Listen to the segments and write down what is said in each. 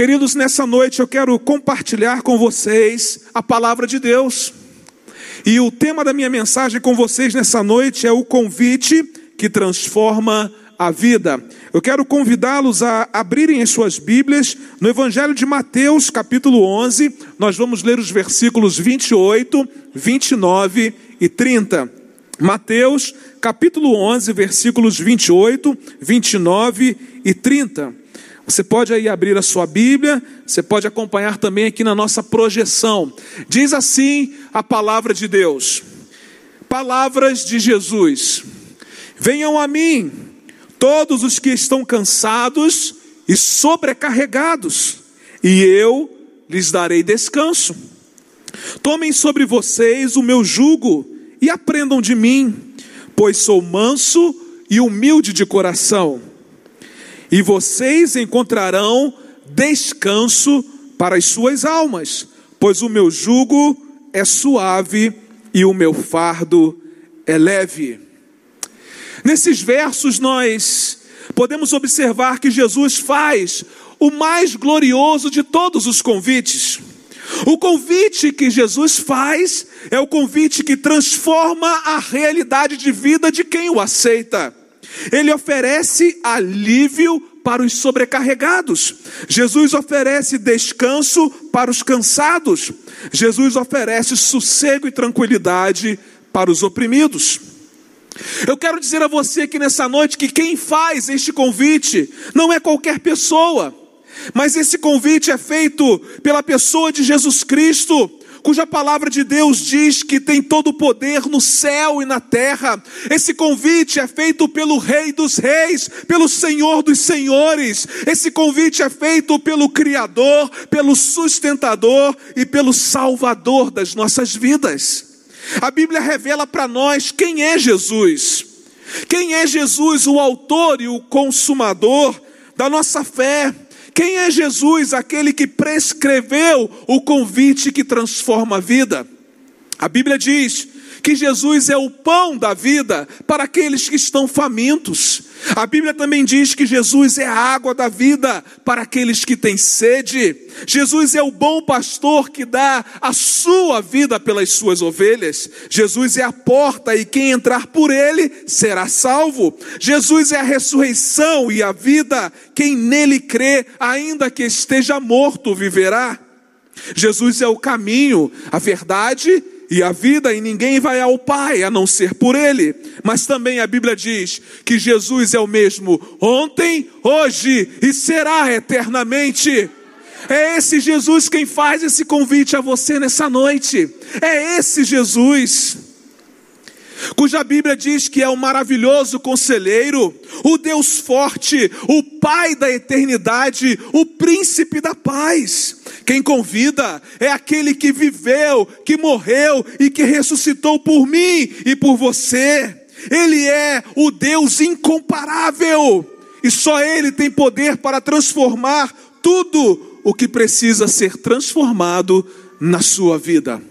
Queridos, nessa noite eu quero compartilhar com vocês a palavra de Deus. E o tema da minha mensagem com vocês nessa noite é o convite que transforma a vida. Eu quero convidá-los a abrirem as suas Bíblias no Evangelho de Mateus, capítulo 11. Nós vamos ler os versículos 28, 29 e 30. Mateus, capítulo 11, versículos 28, 29 e 30. Você pode aí abrir a sua Bíblia, você pode acompanhar também aqui na nossa projeção. Diz assim a palavra de Deus: Palavras de Jesus. Venham a mim, todos os que estão cansados e sobrecarregados, e eu lhes darei descanso. Tomem sobre vocês o meu jugo e aprendam de mim, pois sou manso e humilde de coração e vocês encontrarão descanso para as suas almas, pois o meu jugo é suave e o meu fardo é leve. Nesses versos nós podemos observar que Jesus faz o mais glorioso de todos os convites. O convite que Jesus faz é o convite que transforma a realidade de vida de quem o aceita. Ele oferece alívio para os sobrecarregados. Jesus oferece descanso para os cansados. Jesus oferece sossego e tranquilidade para os oprimidos. Eu quero dizer a você que nessa noite que quem faz este convite não é qualquer pessoa, mas esse convite é feito pela pessoa de Jesus Cristo, cuja palavra de Deus diz que tem todo o poder no céu e na terra. Esse convite é feito pelo Rei dos Reis, pelo Senhor dos Senhores. Esse convite é feito pelo Criador, pelo sustentador e pelo Salvador das nossas vidas. A Bíblia revela para nós quem é Jesus. Quem é Jesus, o autor e o consumador da nossa fé? Quem é Jesus, aquele que prescreveu o convite que transforma a vida? A Bíblia diz que Jesus é o pão da vida para aqueles que estão famintos. A Bíblia também diz que Jesus é a água da vida para aqueles que têm sede. Jesus é o bom pastor que dá a sua vida pelas suas ovelhas. Jesus é a porta e quem entrar por ele será salvo. Jesus é a ressurreição e a vida. Quem nele crê, ainda que esteja morto, viverá. Jesus é o caminho, a verdade e a vida, e ninguém vai ao Pai a não ser por Ele. Mas também a Bíblia diz que Jesus é o mesmo ontem, hoje e será eternamente. É esse Jesus quem faz esse convite a você nessa noite. É esse Jesus cuja Bíblia diz que é o maravilhoso conselheiro, o Deus forte, o Pai da eternidade, o príncipe da paz. Quem convida é aquele que viveu, que morreu e que ressuscitou por mim e por você. Ele é o Deus incomparável e só Ele tem poder para transformar tudo o que precisa ser transformado na sua vida.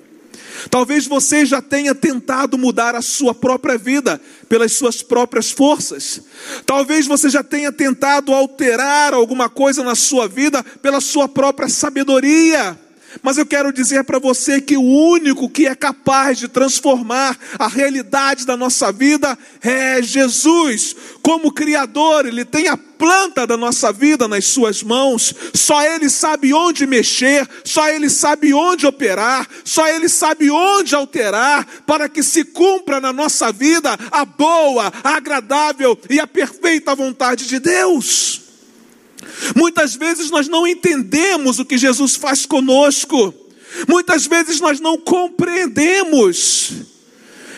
Talvez você já tenha tentado mudar a sua própria vida pelas suas próprias forças. Talvez você já tenha tentado alterar alguma coisa na sua vida pela sua própria sabedoria. Mas eu quero dizer para você que o único que é capaz de transformar a realidade da nossa vida é Jesus. Como Criador, Ele tem a planta da nossa vida nas Suas mãos. Só Ele sabe onde mexer, só Ele sabe onde operar, só Ele sabe onde alterar, para que se cumpra na nossa vida a boa, a agradável e a perfeita vontade de Deus. Muitas vezes nós não entendemos o que Jesus faz conosco, muitas vezes nós não compreendemos.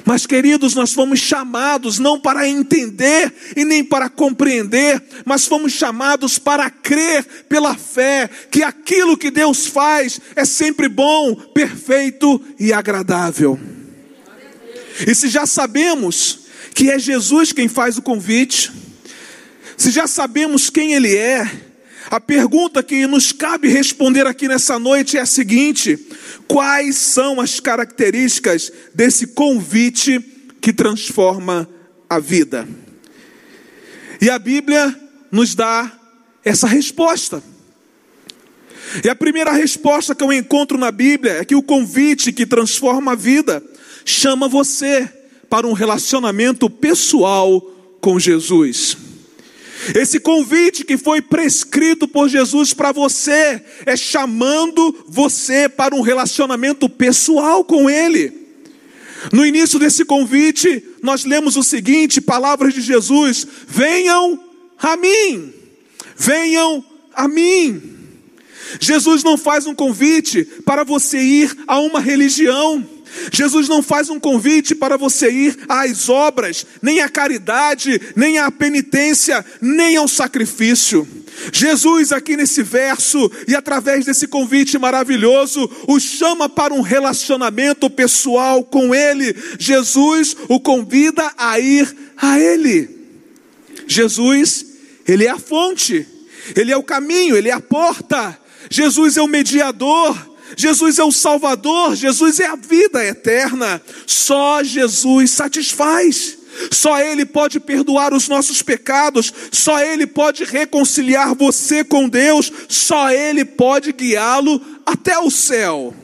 Mas, queridos, nós fomos chamados não para entender e nem para compreender, mas fomos chamados para crer pela fé que aquilo que Deus faz é sempre bom, perfeito e agradável. E se já sabemos que é Jesus quem faz o convite, se já sabemos quem Ele é, a pergunta que nos cabe responder aqui nessa noite é a seguinte: quais são as características desse convite que transforma a vida? E a Bíblia nos dá essa resposta. E a primeira resposta que eu encontro na Bíblia é que o convite que transforma a vida chama você para um relacionamento pessoal com Jesus. Esse convite que foi prescrito por Jesus para você é chamando você para um relacionamento pessoal com Ele. No início desse convite, nós lemos o seguinte: palavras de Jesus: venham a mim, venham a mim. Jesus não faz um convite para você ir a uma religião. Jesus não faz um convite para você ir às obras, nem à caridade, nem à penitência, nem ao sacrifício. Jesus, aqui nesse verso e através desse convite maravilhoso, o chama para um relacionamento pessoal com Ele. Jesus o convida a ir a Ele. Jesus, Ele é a fonte, Ele é o caminho, Ele é a porta. Jesus é o mediador. Jesus é o Salvador, Jesus é a vida eterna. Só Jesus satisfaz. Só Ele pode perdoar os nossos pecados, só Ele pode reconciliar você com Deus, só Ele pode guiá-lo até o céu.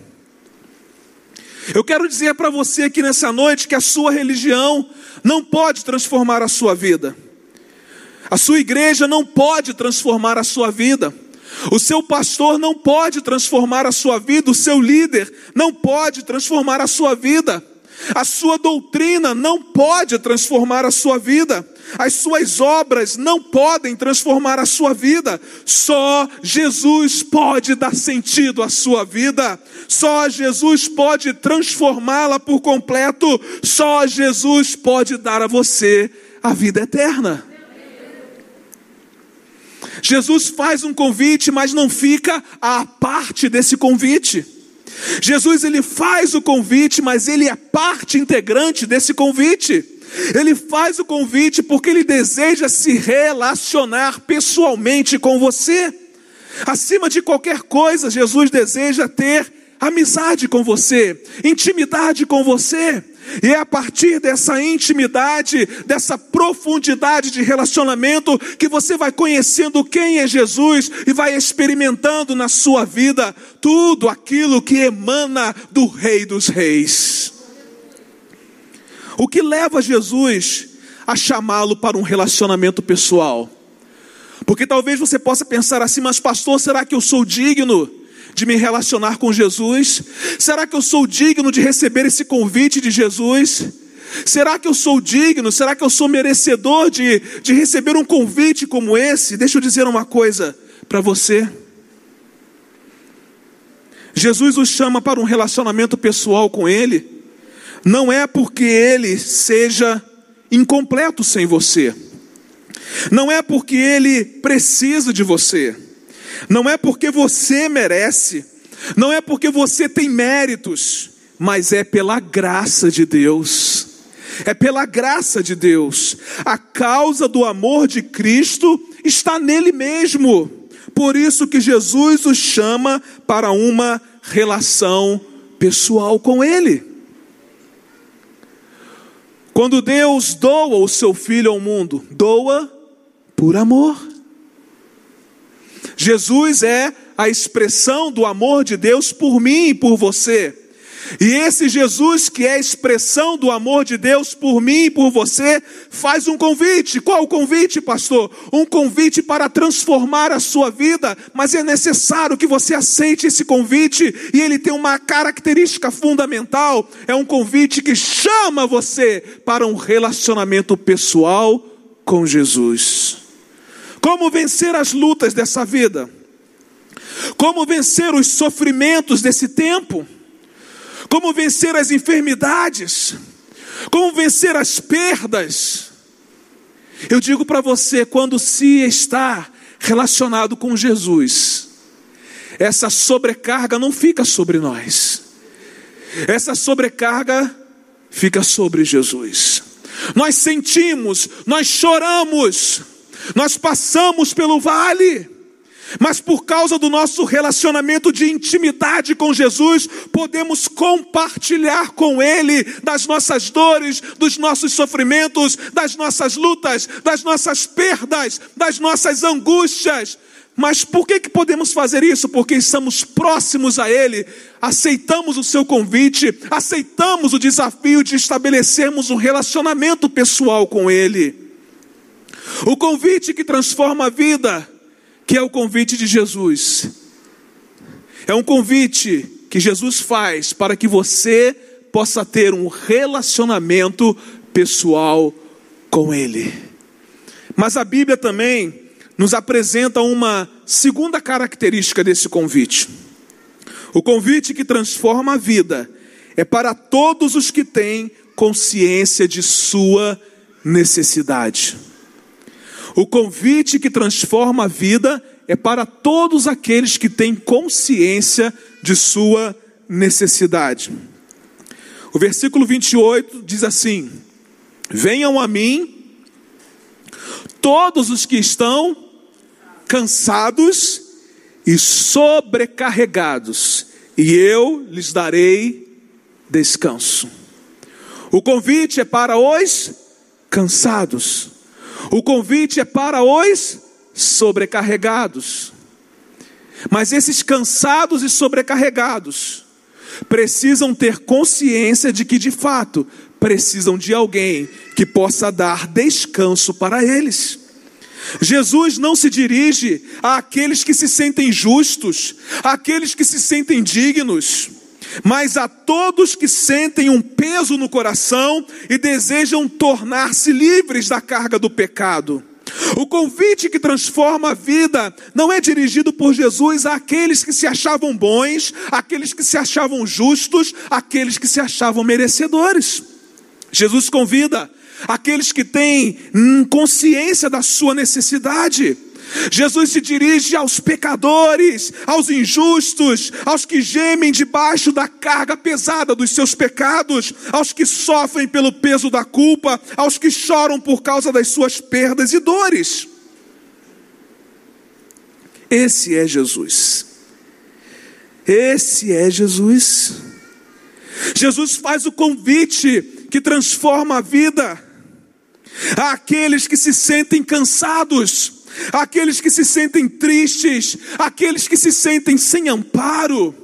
Eu quero dizer para você aqui nessa noite que a sua religião não pode transformar a sua vida, a sua igreja não pode transformar a sua vida. O seu pastor não pode transformar a sua vida, o seu líder não pode transformar a sua vida. A sua doutrina não pode transformar a sua vida. As suas obras não podem transformar a sua vida. Só Jesus pode dar sentido à sua vida. Só Jesus pode transformá-la por completo. Só Jesus pode dar a você a vida eterna. Jesus faz um convite, mas não fica à parte desse convite. Jesus ele faz o convite, mas ele é parte integrante desse convite. Ele faz o convite porque ele deseja se relacionar pessoalmente com você. Acima de qualquer coisa, Jesus deseja ter amizade com você, intimidade com você. E é a partir dessa intimidade, dessa profundidade de relacionamento, que você vai conhecendo quem é Jesus e vai experimentando na sua vida tudo aquilo que emana do Rei dos Reis. O que leva Jesus a chamá-lo para um relacionamento pessoal? Porque talvez você possa pensar assim, mas pastor, será que eu sou digno? De me relacionar com Jesus? Será que eu sou digno de receber esse convite de Jesus? Será que eu sou digno? Será que eu sou merecedor de, de receber um convite como esse? Deixa eu dizer uma coisa para você. Jesus o chama para um relacionamento pessoal com Ele, não é porque Ele seja incompleto sem você, não é porque Ele precisa de você não é porque você merece, não é porque você tem méritos, mas é pela graça de Deus. É pela graça de Deus. A causa do amor de Cristo está nele mesmo. Por isso que Jesus os chama para uma relação pessoal com ele. Quando Deus doa o seu filho ao mundo, doa por amor. Jesus é a expressão do amor de Deus por mim e por você. E esse Jesus, que é a expressão do amor de Deus por mim e por você, faz um convite. Qual o convite, pastor? Um convite para transformar a sua vida, mas é necessário que você aceite esse convite, e ele tem uma característica fundamental: é um convite que chama você para um relacionamento pessoal com Jesus. Como vencer as lutas dessa vida? Como vencer os sofrimentos desse tempo? Como vencer as enfermidades? Como vencer as perdas? Eu digo para você, quando se está relacionado com Jesus, essa sobrecarga não fica sobre nós, essa sobrecarga fica sobre Jesus. Nós sentimos, nós choramos, nós passamos pelo vale, mas por causa do nosso relacionamento de intimidade com Jesus, podemos compartilhar com Ele das nossas dores, dos nossos sofrimentos, das nossas lutas, das nossas perdas, das nossas angústias. Mas por que, que podemos fazer isso? Porque estamos próximos a Ele, aceitamos o seu convite, aceitamos o desafio de estabelecermos um relacionamento pessoal com Ele. O convite que transforma a vida, que é o convite de Jesus, é um convite que Jesus faz para que você possa ter um relacionamento pessoal com Ele. Mas a Bíblia também nos apresenta uma segunda característica desse convite. O convite que transforma a vida é para todos os que têm consciência de sua necessidade. O convite que transforma a vida é para todos aqueles que têm consciência de sua necessidade. O versículo 28 diz assim: Venham a mim todos os que estão cansados e sobrecarregados, e eu lhes darei descanso. O convite é para os cansados, o convite é para os sobrecarregados. Mas esses cansados e sobrecarregados precisam ter consciência de que, de fato, precisam de alguém que possa dar descanso para eles. Jesus não se dirige àqueles que se sentem justos, àqueles que se sentem dignos, mas a todos que sentem um peso no coração e desejam tornar-se livres da carga do pecado. O convite que transforma a vida não é dirigido por Jesus àqueles que se achavam bons, àqueles que se achavam justos, àqueles que se achavam merecedores. Jesus convida aqueles que têm consciência da sua necessidade. Jesus se dirige aos pecadores, aos injustos, aos que gemem debaixo da carga pesada dos seus pecados, aos que sofrem pelo peso da culpa, aos que choram por causa das suas perdas e dores. Esse é Jesus. Esse é Jesus. Jesus faz o convite que transforma a vida àqueles que se sentem cansados, àqueles que se sentem tristes, àqueles que se sentem sem amparo.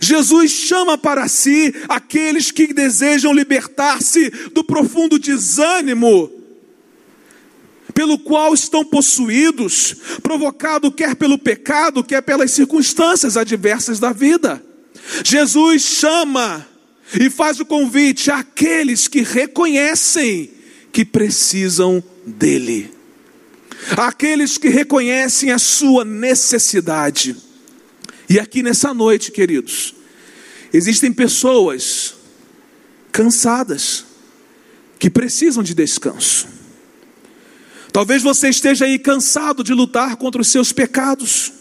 Jesus chama para si aqueles que desejam libertar-se do profundo desânimo pelo qual estão possuídos, provocado quer pelo pecado, quer pelas circunstâncias adversas da vida. Jesus chama e faz o convite àqueles que reconhecem que precisam dele, aqueles que reconhecem a sua necessidade. E aqui nessa noite, queridos, existem pessoas cansadas que precisam de descanso. Talvez você esteja aí cansado de lutar contra os seus pecados,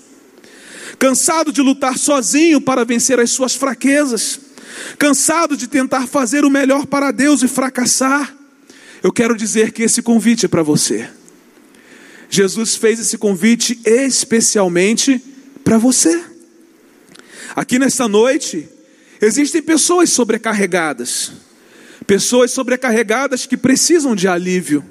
cansado de lutar sozinho para vencer as suas fraquezas, cansado de tentar fazer o melhor para Deus e fracassar. Eu quero dizer que esse convite é para você. Jesus fez esse convite especialmente para você. Aqui nesta noite, existem pessoas sobrecarregadas, pessoas sobrecarregadas que precisam de alívio.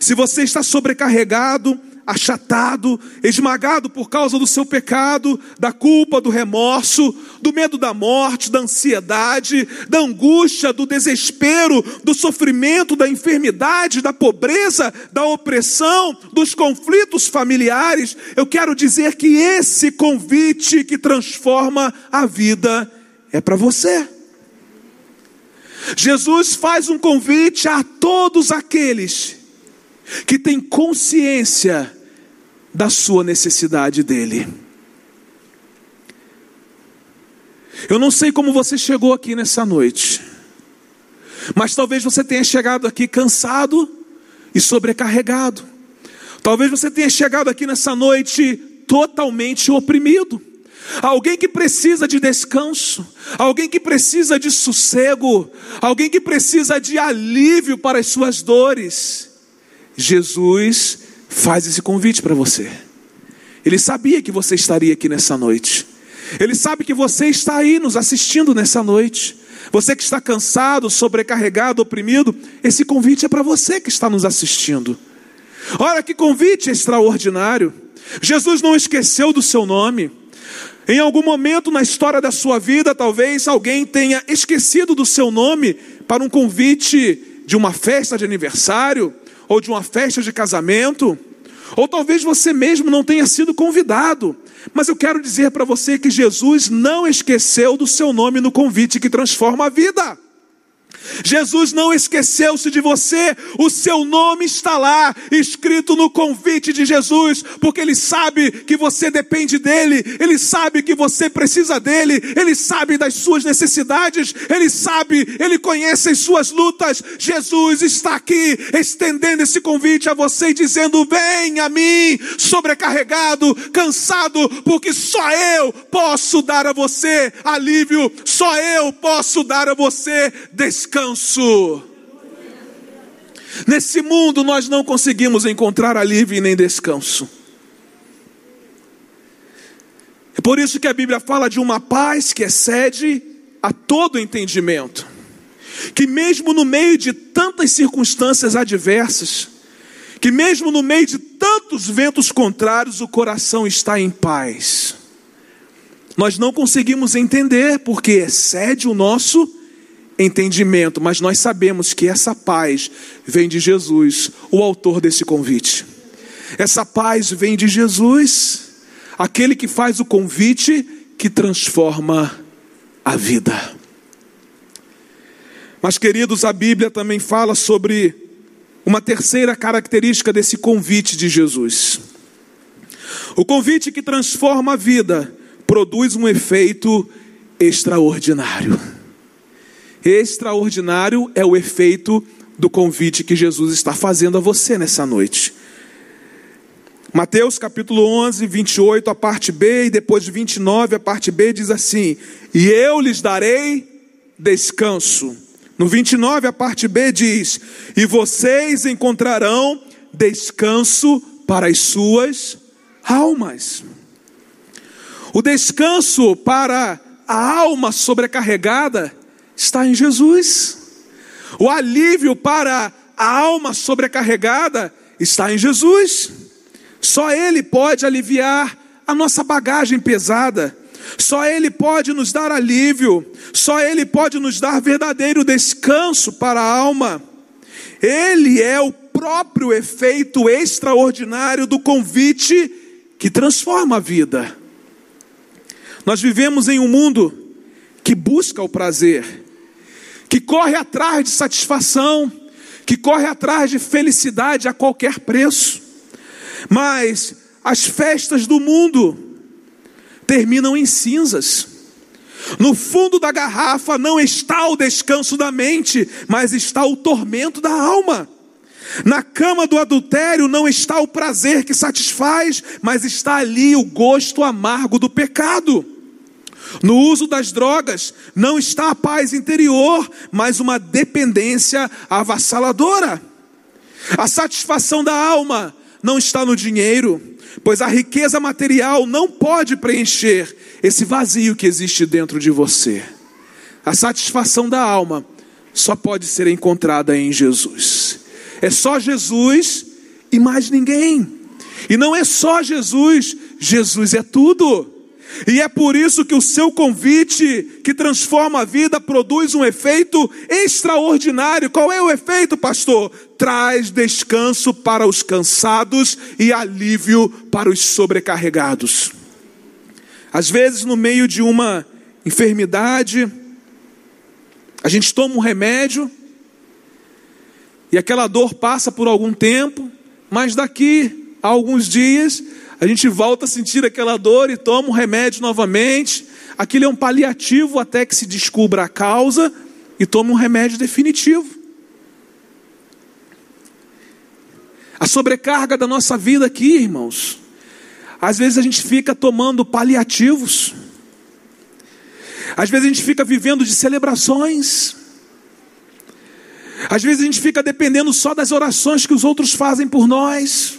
Se você está sobrecarregado, achatado, esmagado por causa do seu pecado, da culpa, do remorso, do medo da morte, da ansiedade, da angústia, do desespero, do sofrimento, da enfermidade, da pobreza, da opressão, dos conflitos familiares, eu quero dizer que esse convite que transforma a vida é para você. Jesus faz um convite a todos aqueles que têm consciência da sua necessidade dele. Eu não sei como você chegou aqui nessa noite, mas talvez você tenha chegado aqui cansado e sobrecarregado. Talvez você tenha chegado aqui nessa noite totalmente oprimido. Alguém que precisa de descanso, alguém que precisa de sossego, alguém que precisa de alívio para as suas dores. Jesus faz esse convite para você. Ele sabia que você estaria aqui nessa noite. Ele sabe que você está aí nos assistindo nessa noite. Você que está cansado, sobrecarregado, oprimido, esse convite é para você que está nos assistindo. Olha que convite extraordinário. Jesus não esqueceu do seu nome. Em algum momento na história da sua vida, talvez alguém tenha esquecido do seu nome para um convite de uma festa de aniversário ou de uma festa de casamento. Ou talvez você mesmo não tenha sido convidado. Mas eu quero dizer para você que Jesus não esqueceu do seu nome no convite que transforma a vida. Jesus não esqueceu-se de você, o seu nome está lá, escrito no convite de Jesus, porque Ele sabe que você depende dEle, Ele sabe que você precisa dEle, Ele sabe das suas necessidades, Ele sabe, Ele conhece as suas lutas. Jesus está aqui estendendo esse convite a você e dizendo: Vem a mim, sobrecarregado, cansado, porque só eu posso dar a você alívio, só eu posso dar a você descanso descanso. Nesse mundo nós não conseguimos encontrar alívio nem descanso. É por isso que a Bíblia fala de uma paz que excede a todo entendimento. Que mesmo no meio de tantas circunstâncias adversas, que mesmo no meio de tantos ventos contrários, o coração está em paz. Nós não conseguimos entender porque excede o nosso entendimento, mas nós sabemos que essa paz vem de Jesus, o autor desse convite. Essa paz vem de Jesus, aquele que faz o convite que transforma a vida. Mas, queridos, a Bíblia também fala sobre uma terceira característica desse convite de Jesus. O convite que transforma a vida produz um efeito extraordinário. Extraordinário é o efeito do convite que Jesus está fazendo a você nessa noite. Mateus capítulo 11, 28, a parte B, e depois 29, a parte B diz assim: E eu lhes darei descanso. No 29, a parte B diz: E vocês encontrarão descanso para as suas almas. O descanso para a alma sobrecarregada está em Jesus. O alívio para a alma sobrecarregada está em Jesus. Só Ele pode aliviar a nossa bagagem pesada. Só Ele pode nos dar alívio. Só Ele pode nos dar verdadeiro descanso para a alma. Ele é o próprio efeito extraordinário do convite que transforma a vida. Nós vivemos em um mundo que busca o prazer que corre atrás de satisfação, que corre atrás de felicidade a qualquer preço. Mas as festas do mundo terminam em cinzas. No fundo da garrafa não está o descanso da mente, mas está o tormento da alma. Na cama do adultério não está o prazer que satisfaz, mas está ali o gosto amargo do pecado. No uso das drogas não está a paz interior, mas uma dependência avassaladora. A satisfação da alma não está no dinheiro, pois a riqueza material não pode preencher esse vazio que existe dentro de você. A satisfação da alma só pode ser encontrada em Jesus. É só Jesus e mais ninguém. E não é só Jesus, Jesus é tudo. E é por isso que o seu convite, que transforma a vida, produz um efeito extraordinário. Qual é o efeito, pastor? Traz descanso para os cansados e alívio para os sobrecarregados. Às vezes, no meio de uma enfermidade, a gente toma um remédio e aquela dor passa por algum tempo, mas daqui a alguns dias a gente volta a sentir aquela dor e toma um remédio novamente. Aquilo é um paliativo até que se descubra a causa e toma um remédio definitivo. A sobrecarga da nossa vida aqui, irmãos, às vezes a gente fica tomando paliativos, às vezes a gente fica vivendo de celebrações, às vezes a gente fica dependendo só das orações que os outros fazem por nós.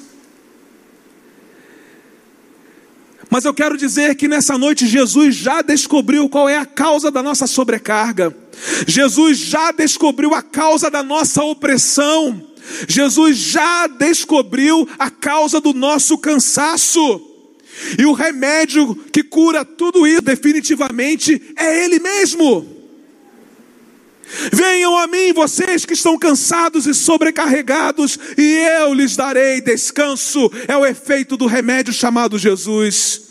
Mas eu quero dizer que nessa noite Jesus já descobriu qual é a causa da nossa sobrecarga. Jesus já descobriu a causa da nossa opressão. Jesus já descobriu a causa do nosso cansaço. E o remédio que cura tudo isso definitivamente é Ele mesmo. Venham a mim, vocês que estão cansados e sobrecarregados, e eu lhes darei descanso. É o efeito do remédio chamado Jesus.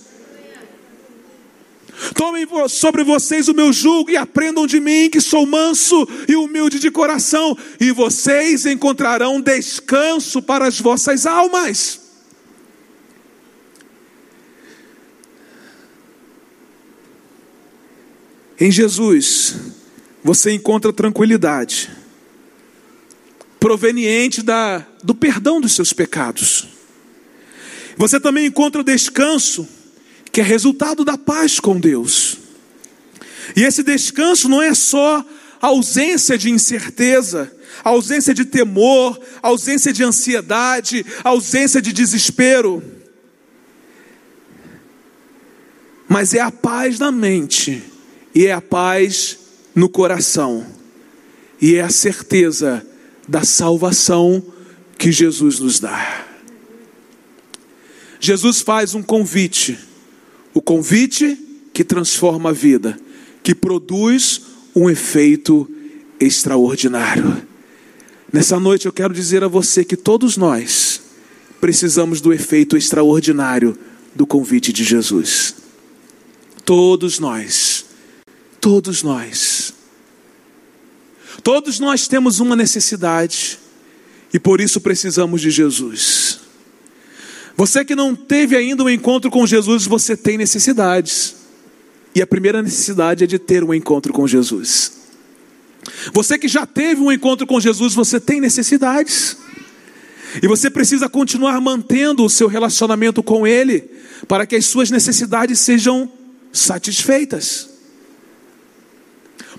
Tomem sobre vocês o meu jugo e aprendam de mim, que sou manso e humilde de coração, e vocês encontrarão descanso para as vossas almas. Em Jesus, você encontra tranquilidade, proveniente da, do perdão dos seus pecados. Você também encontra descanso que é resultado da paz com Deus. E esse descanso não é só ausência de incerteza, ausência de temor, ausência de ansiedade, ausência de desespero, mas é a paz na mente e é a paz no coração, e é a certeza da salvação que Jesus nos dá. Jesus faz um convite o convite que transforma a vida, que produz um efeito extraordinário. Nessa noite eu quero dizer a você que todos nós precisamos do efeito extraordinário do convite de Jesus. Todos nós, todos nós. Todos nós temos uma necessidade e por isso precisamos de Jesus. Você que não teve ainda um encontro com Jesus, você tem necessidades. E a primeira necessidade é de ter um encontro com Jesus. Você que já teve um encontro com Jesus, você tem necessidades. E você precisa continuar mantendo o seu relacionamento com Ele, para que as suas necessidades sejam satisfeitas.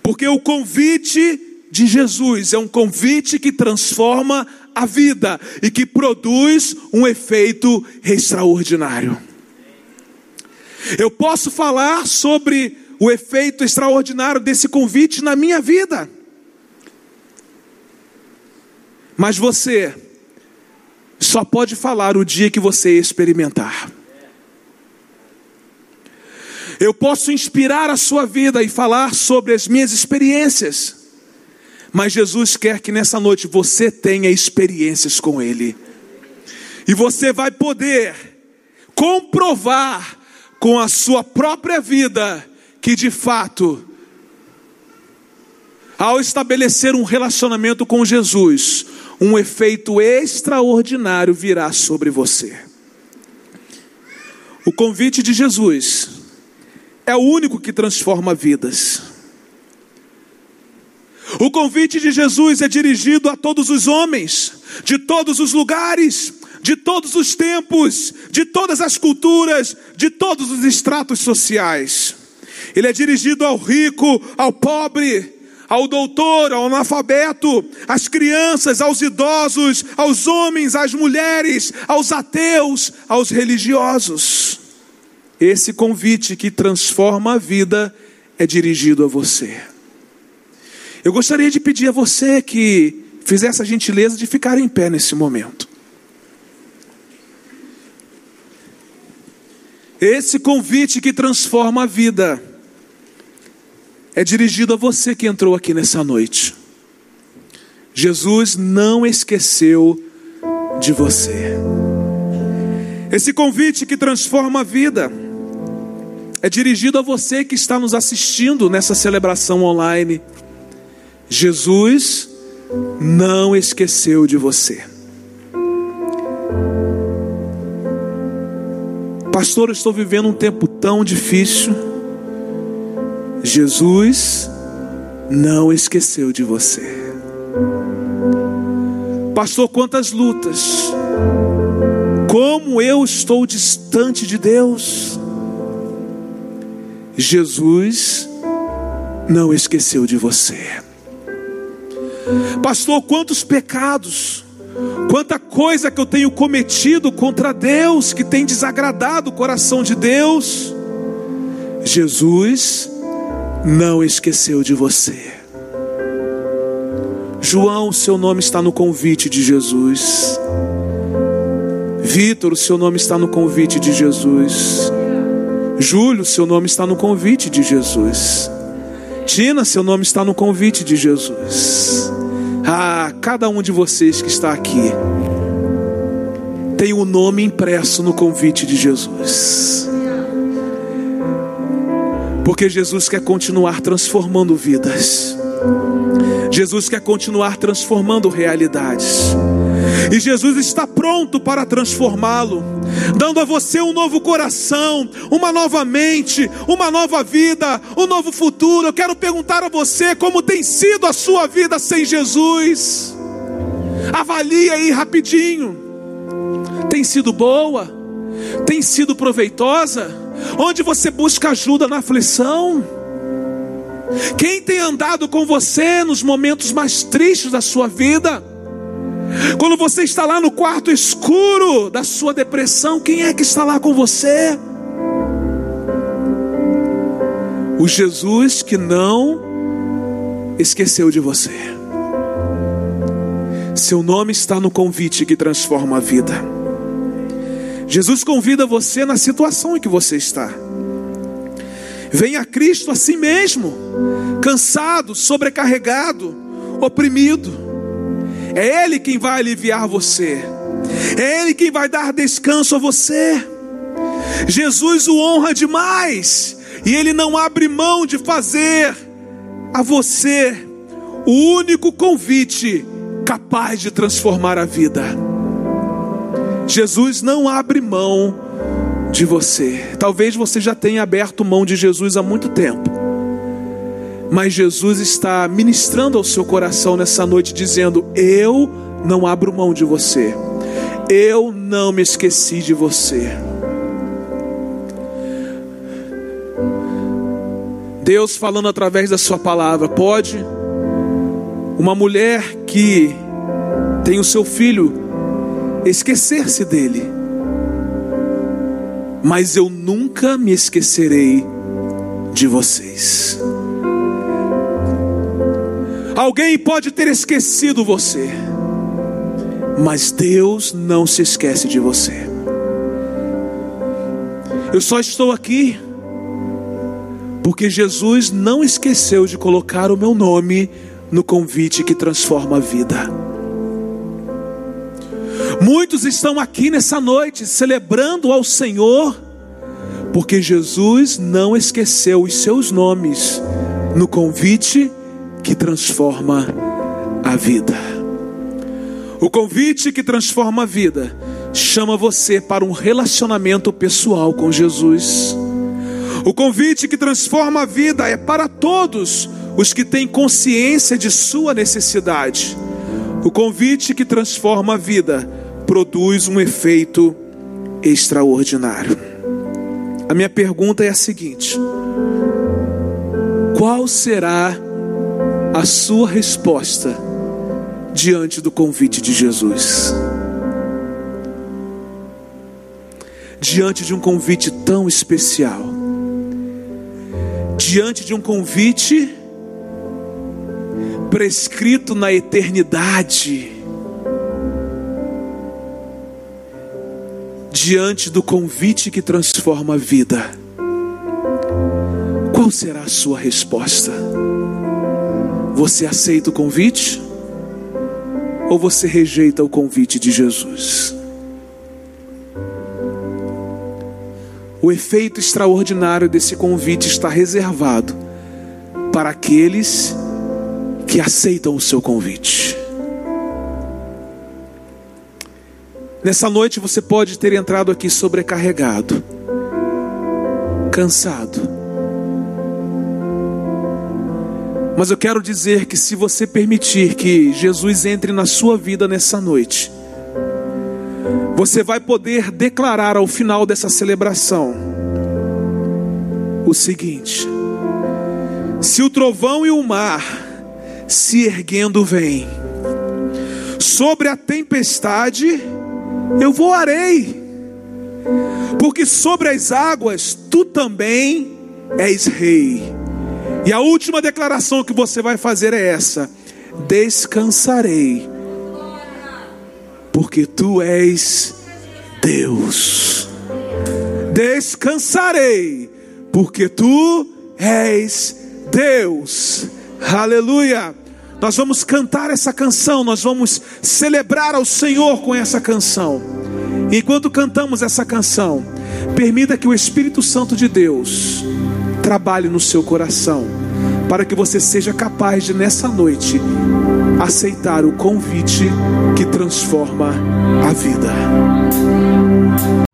Porque o convite de Jesus é um convite que transforma a vida e que produz um efeito extraordinário. Eu posso falar sobre o efeito extraordinário desse convite na minha vida. Mas você só pode falar o dia que você experimentar. Eu posso inspirar a sua vida e falar sobre as minhas experiências. Mas Jesus quer que nessa noite você tenha experiências com Ele. E você vai poder comprovar com a sua própria vida que de fato, ao estabelecer um relacionamento com Jesus, um efeito extraordinário virá sobre você. O convite de Jesus é o único que transforma vidas. O convite de Jesus é dirigido a todos os homens, de todos os lugares, de todos os tempos, de todas as culturas, de todos os estratos sociais. Ele é dirigido ao rico, ao pobre, ao doutor, ao analfabeto, às crianças, aos idosos, aos homens, às mulheres, aos ateus, aos religiosos. Esse convite que transforma a vida é dirigido a você. Eu gostaria de pedir a você que fizesse a gentileza de ficar em pé nesse momento. Esse convite que transforma a vida é dirigido a você que entrou aqui nessa noite. Jesus não esqueceu de você. Esse convite que transforma a vida é dirigido a você que está nos assistindo nessa celebração online. Jesus não esqueceu de você. Pastor, eu estou vivendo um tempo tão difícil. Jesus não esqueceu de você. Pastor, quantas lutas. Como eu estou distante de Deus. Jesus não esqueceu de você. Pastor, quantos pecados, quanta coisa que eu tenho cometido contra Deus, que tem desagradado o coração de Deus. Jesus não esqueceu de você. João, seu nome está no convite de Jesus. Vitor, o seu nome está no convite de Jesus. Júlio, seu nome está no convite de Jesus. Tina, seu nome está no convite de Jesus. Ah, cada um de vocês que está aqui tem o um nome impresso no convite de Jesus. Porque Jesus quer continuar transformando vidas. Jesus quer continuar transformando realidades. E Jesus está pronto para transformá-lo, dando a você um novo coração, uma nova mente, uma nova vida, um novo futuro. Eu quero perguntar a você como tem sido a sua vida sem Jesus. Avalie aí rapidinho. Tem sido boa? Tem sido proveitosa? Onde você busca ajuda na aflição? Quem tem andado com você nos momentos mais tristes da sua vida? Quando você está lá no quarto escuro da sua depressão, quem é que está lá com você? O Jesus que não esqueceu de você. Seu nome está no convite que transforma a vida. Jesus convida você na situação em que você está. Venha a Cristo a si mesmo, cansado, sobrecarregado, oprimido. É Ele quem vai aliviar você, é Ele quem vai dar descanso a você. Jesus o honra demais, e Ele não abre mão de fazer a você o único convite capaz de transformar a vida. Jesus não abre mão de você. Talvez você já tenha aberto mão de Jesus há muito tempo. Mas Jesus está ministrando ao seu coração nessa noite, dizendo: Eu não abro mão de você, eu não me esqueci de você. Deus falando através da Sua palavra, pode uma mulher que tem o seu filho esquecer-se dele mas eu nunca me esquecerei de vocês. Alguém pode ter esquecido você, mas Deus não se esquece de você. Eu só estou aqui porque Jesus não esqueceu de colocar o meu nome no convite que transforma a vida. Muitos estão aqui nessa noite celebrando ao Senhor, porque Jesus não esqueceu os seus nomes no convite que transforma a vida. O convite que transforma a vida chama você para um relacionamento pessoal com Jesus. O convite que transforma a vida é para todos os que têm consciência de sua necessidade. O convite que transforma a vida produz um efeito extraordinário. A minha pergunta é a seguinte: qual será a sua resposta diante do convite de Jesus? Diante de um convite tão especial, diante de um convite prescrito na eternidade, diante do convite que transforma a vida, qual será a sua resposta? Você aceita o convite? Ou você rejeita o convite de Jesus? O efeito extraordinário desse convite está reservado para aqueles que aceitam o seu convite. Nessa noite você pode ter entrado aqui sobrecarregado, cansado. Mas eu quero dizer que se você permitir que Jesus entre na sua vida nessa noite, você vai poder declarar ao final dessa celebração o seguinte: se o trovão e o mar se erguendo vêm sobre a tempestade, eu voarei, porque sobre as águas tu também és rei. E a última declaração que você vai fazer é essa: descansarei, porque tu és Deus. Descansarei, porque tu és Deus. Aleluia. Nós vamos cantar essa canção, nós vamos celebrar ao Senhor com essa canção. Enquanto cantamos essa canção, permita que o Espírito Santo de Deus trabalhe no seu coração, para que você seja capaz de, nessa noite, aceitar o convite que transforma a vida.